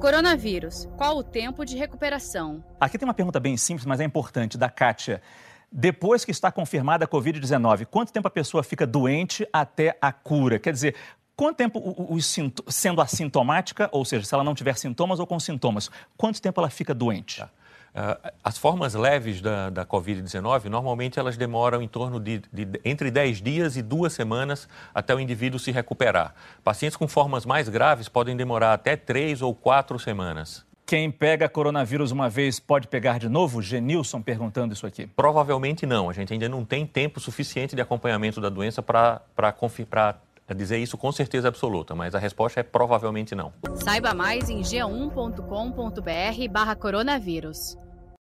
Coronavírus. Qual o tempo de recuperação? Aqui tem uma pergunta bem simples, mas é importante, da Kátia. Depois que está confirmada a Covid-19, quanto tempo a pessoa fica doente até a cura? Quer dizer, quanto tempo, o, o, sendo assintomática, ou seja, se ela não tiver sintomas ou com sintomas, quanto tempo ela fica doente? Tá. Uh, as formas leves da, da Covid-19, normalmente elas demoram em torno de, de, entre 10 dias e duas semanas até o indivíduo se recuperar. Pacientes com formas mais graves podem demorar até três ou quatro semanas. Quem pega coronavírus uma vez pode pegar de novo? Genilson perguntando isso aqui. Provavelmente não. A gente ainda não tem tempo suficiente de acompanhamento da doença para dizer isso com certeza absoluta, mas a resposta é provavelmente não. Saiba mais em g1.com.br barra coronavírus.